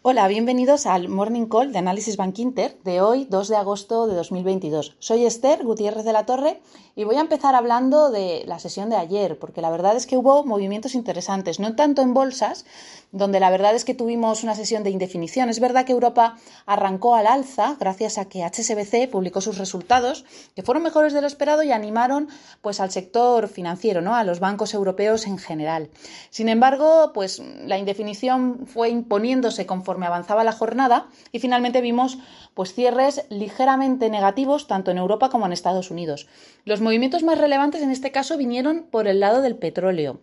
Hola, bienvenidos al Morning Call de Análisis Bank Inter de hoy, 2 de agosto de 2022. Soy Esther Gutiérrez de la Torre y voy a empezar hablando de la sesión de ayer, porque la verdad es que hubo movimientos interesantes, no tanto en bolsas, donde la verdad es que tuvimos una sesión de indefinición. Es verdad que Europa arrancó al alza gracias a que HSBC publicó sus resultados, que fueron mejores de lo esperado y animaron pues al sector financiero, ¿no? a los bancos europeos en general. Sin embargo, pues la indefinición fue imponiéndose conforme avanzaba la jornada y finalmente vimos pues cierres ligeramente negativos tanto en Europa como en Estados Unidos. Los movimientos más relevantes en este caso vinieron por el lado del petróleo.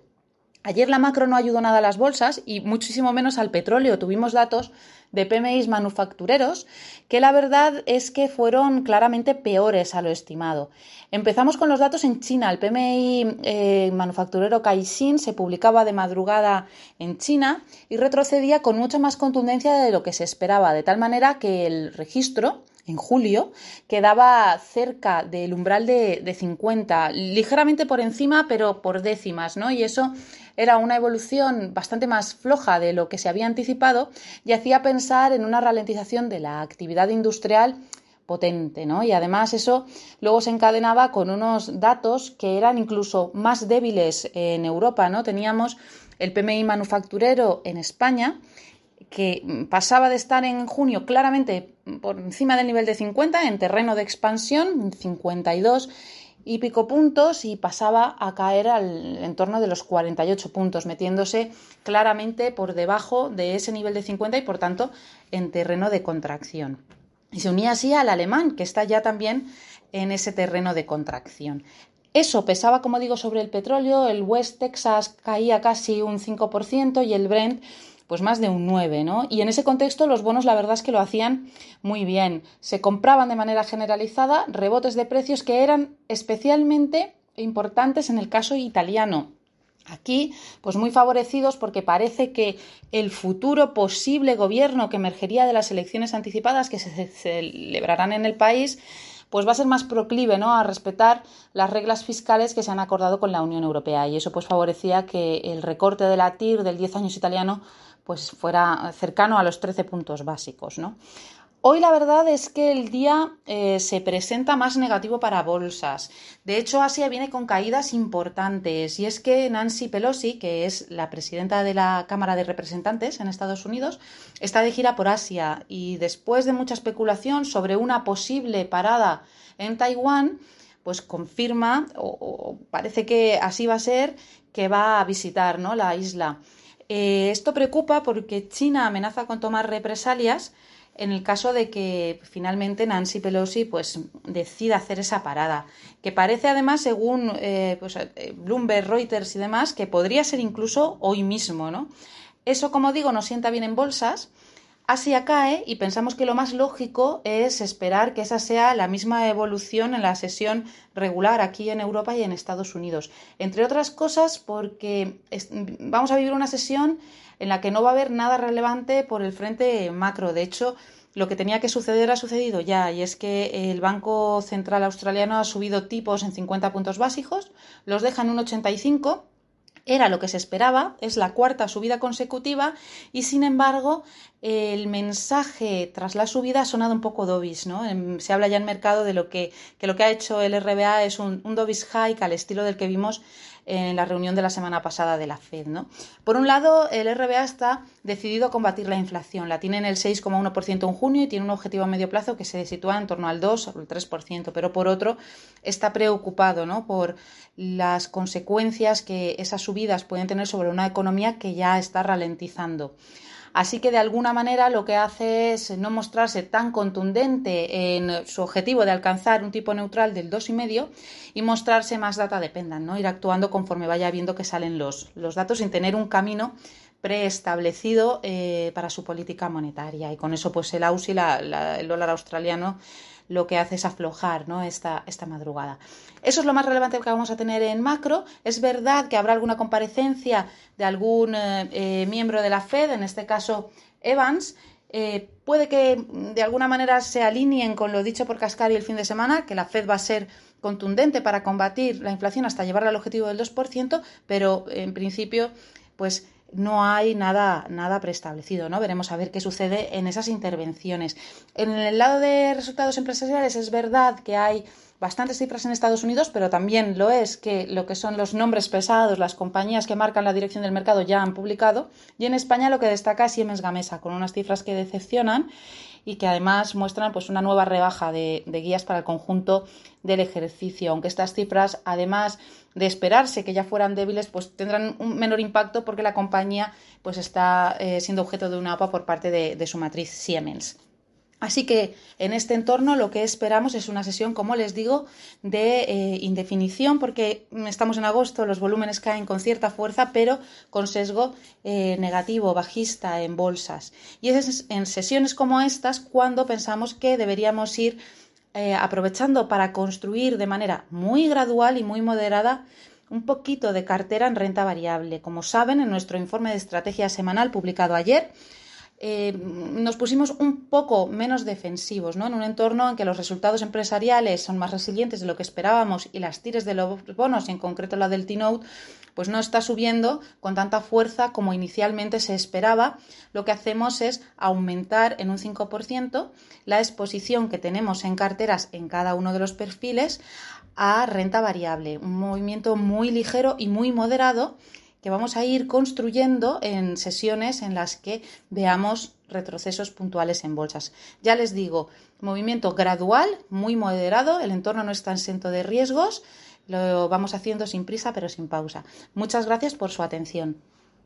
Ayer la macro no ayudó nada a las bolsas y muchísimo menos al petróleo. Tuvimos datos de PMIs manufactureros que la verdad es que fueron claramente peores a lo estimado. Empezamos con los datos en China. El PMI eh, manufacturero Caixin se publicaba de madrugada en China y retrocedía con mucha más contundencia de lo que se esperaba, de tal manera que el registro en julio, quedaba cerca del umbral de, de, 50, ligeramente por encima, pero por décimas, ¿no? Y eso era una evolución bastante más floja de lo que se había anticipado y hacía pensar en una ralentización de la actividad industrial potente, ¿no? Y además eso luego se encadenaba con unos datos que eran incluso más débiles en Europa, ¿no? Teníamos el PMI manufacturero en España que pasaba de estar en junio claramente por encima del nivel de 50 en terreno de expansión, 52 y pico puntos y pasaba a caer al entorno de los 48 puntos, metiéndose claramente por debajo de ese nivel de 50 y por tanto en terreno de contracción. Y se unía así al alemán, que está ya también en ese terreno de contracción. Eso pesaba, como digo, sobre el petróleo, el West Texas caía casi un 5% y el Brent pues más de un 9, ¿no? Y en ese contexto los bonos la verdad es que lo hacían muy bien. Se compraban de manera generalizada rebotes de precios que eran especialmente importantes en el caso italiano. Aquí, pues muy favorecidos porque parece que el futuro posible gobierno que emergería de las elecciones anticipadas que se celebrarán en el país, pues va a ser más proclive ¿no? a respetar las reglas fiscales que se han acordado con la Unión Europea. Y eso pues favorecía que el recorte de la TIR del 10 años italiano pues fuera cercano a los 13 puntos básicos. ¿no? Hoy la verdad es que el día eh, se presenta más negativo para bolsas. De hecho, Asia viene con caídas importantes y es que Nancy Pelosi, que es la presidenta de la Cámara de Representantes en Estados Unidos, está de gira por Asia y después de mucha especulación sobre una posible parada en Taiwán, pues confirma o, parece que así va a ser que va a visitar ¿no? la isla. Eh, esto preocupa porque China amenaza con tomar represalias en el caso de que finalmente Nancy Pelosi pues decida hacer esa parada, que parece además, según eh, pues, eh, Bloomberg, Reuters y demás, que podría ser incluso hoy mismo, ¿no? Eso, como digo, nos sienta bien en bolsas Asia cae y pensamos que lo más lógico es esperar que esa sea la misma evolución en la sesión regular aquí en Europa y en Estados Unidos. Entre otras cosas porque vamos a vivir una sesión en la que no va a haber nada relevante por el frente macro. De hecho, lo que tenía que suceder ha sucedido ya, y es que el Banco Central Australiano ha subido tipos en 50 puntos básicos, los deja en un 85 era lo que se esperaba, es la cuarta subida consecutiva y sin embargo el mensaje tras la subida ha sonado un poco dovish, ¿no? Se habla ya en mercado de lo que, que lo que ha hecho el RBA es un, un dovish hike al estilo del que vimos en la reunión de la semana pasada de la Fed. ¿no? Por un lado, el RBA está decidido a combatir la inflación. La tiene en el 6,1% en junio y tiene un objetivo a medio plazo que se sitúa en torno al 2 o el 3%. Pero por otro, está preocupado ¿no? por las consecuencias que esas subidas pueden tener sobre una economía que ya está ralentizando. Así que de alguna manera lo que hace es no mostrarse tan contundente en su objetivo de alcanzar un tipo neutral del 2,5 y mostrarse más data dependan, ¿no? Ir actuando conforme vaya viendo que salen los, los datos sin tener un camino preestablecido eh, para su política monetaria. Y con eso, pues el AUSI, el dólar australiano, lo que hace es aflojar ¿no? esta, esta madrugada. Eso es lo más relevante que vamos a tener en macro. Es verdad que habrá alguna comparecencia de algún eh, eh, miembro de la Fed, en este caso Evans. Eh, puede que de alguna manera se alineen con lo dicho por Cascari el fin de semana, que la Fed va a ser contundente para combatir la inflación hasta llevarla al objetivo del 2%, pero en principio pues no hay nada, nada preestablecido, ¿no? Veremos a ver qué sucede en esas intervenciones. En el lado de resultados empresariales es verdad que hay bastantes cifras en Estados Unidos, pero también lo es que lo que son los nombres pesados, las compañías que marcan la dirección del mercado ya han publicado. Y en España lo que destaca es Siemens Gamesa, con unas cifras que decepcionan y que además muestran pues, una nueva rebaja de, guías para el conjunto del ejercicio. Aunque estas cifras, además de esperarse que ya fueran débiles, pues tendrán un menor impacto porque la compañía pues, está eh, siendo objeto de una APA por parte de su matriz Siemens. Así que en este entorno lo que esperamos es una sesión, como les digo, de eh, indefinición, porque estamos en agosto, los volúmenes caen con cierta fuerza, pero con sesgo eh, negativo, bajista en bolsas. Y es en sesiones como estas cuando pensamos que deberíamos ir eh, aprovechando para construir de manera muy gradual y muy moderada un poquito de cartera en renta variable. Como saben, en nuestro informe de estrategia semanal publicado ayer, eh, nos pusimos un poco menos defensivos, ¿no? En un entorno en que los resultados empresariales son más resilientes de lo que esperábamos y las tires de los bonos, y en concreto la del T-Note, pues no está subiendo con tanta fuerza como inicialmente se esperaba. Lo que hacemos es aumentar en un 5% la exposición que tenemos en carteras en cada uno de los perfiles a renta variable. Un movimiento muy ligero y muy moderado que vamos a ir construyendo en sesiones en las que veamos retrocesos puntuales en bolsas. Ya les digo, movimiento gradual, muy moderado, el entorno no está exento de riesgos, lo vamos haciendo sin prisa pero sin pausa. Muchas gracias por su atención.